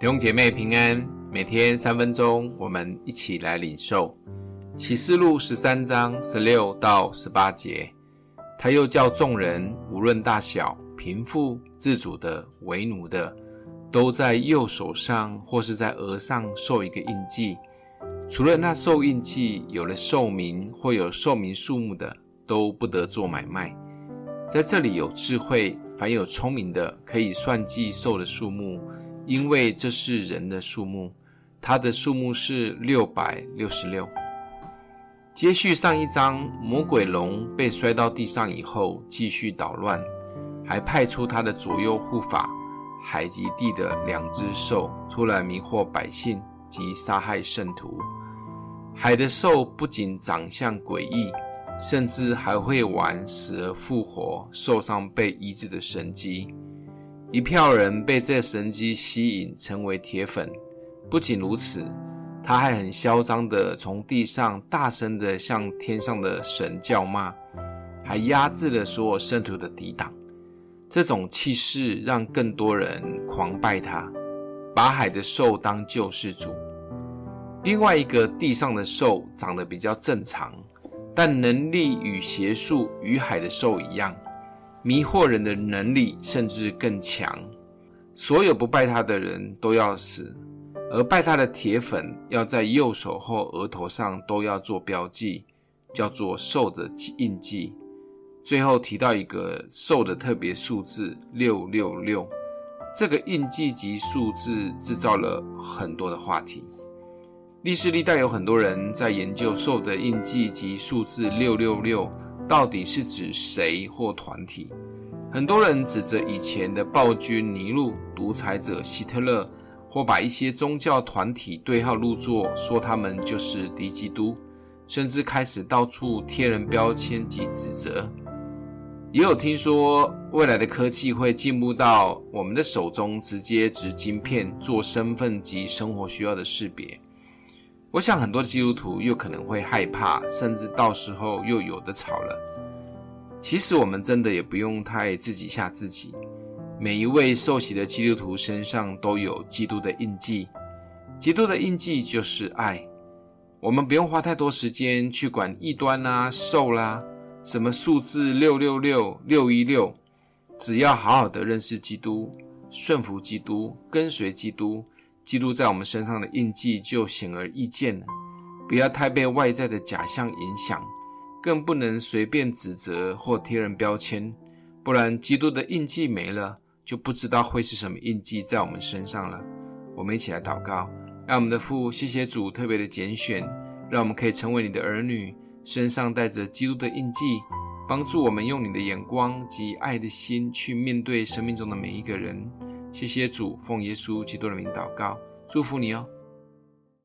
弟兄姐妹平安，每天三分钟，我们一起来领受启示录十三章十六到十八节。他又叫众人，无论大小、贫富、自主的、为奴的，都在右手上或是在额上受一个印记。除了那受印记有了寿命或有寿命数目的，都不得做买卖。在这里有智慧，凡有聪明的，可以算计兽的数目。因为这是人的数目，它的数目是六百六十六。接续上一章，魔鬼龙被摔到地上以后，继续捣乱，还派出他的左右护法海极地的两只兽出来迷惑百姓及杀害圣徒。海的兽不仅长相诡异，甚至还会玩死而复活、受伤被医治的神迹。一票人被这神机吸引，成为铁粉。不仅如此，他还很嚣张地从地上大声地向天上的神叫骂，还压制了所有圣徒的抵挡。这种气势让更多人狂拜他，把海的兽当救世主。另外一个地上的兽长得比较正常，但能力与邪术与海的兽一样。迷惑人的能力甚至更强，所有不拜他的人都要死，而拜他的铁粉要在右手或额头上都要做标记，叫做兽的印记。最后提到一个兽的特别数字六六六，这个印记及数字制造了很多的话题。历史历代有很多人在研究兽的印记及数字六六六。到底是指谁或团体？很多人指责以前的暴君尼禄、独裁者希特勒，或把一些宗教团体对号入座，说他们就是敌基督，甚至开始到处贴人标签及指责。也有听说未来的科技会进步到我们的手中直接植晶片，做身份及生活需要的识别。我想很多基督徒又可能会害怕，甚至到时候又有的吵了。其实我们真的也不用太自己吓自己。每一位受洗的基督徒身上都有基督的印记，基督的印记就是爱。我们不用花太多时间去管异端啦、兽啦、什么数字六六六、六一六，只要好好的认识基督，顺服基督，跟随基督。基督在我们身上的印记就显而易见了，不要太被外在的假象影响，更不能随便指责或贴人标签，不然基督的印记没了，就不知道会是什么印记在我们身上了。我们一起来祷告，让我们的父，谢谢主特别的拣选，让我们可以成为你的儿女，身上带着基督的印记，帮助我们用你的眼光及爱的心去面对生命中的每一个人。谢谢主，奉耶稣基督的名祷告，祝福你哦。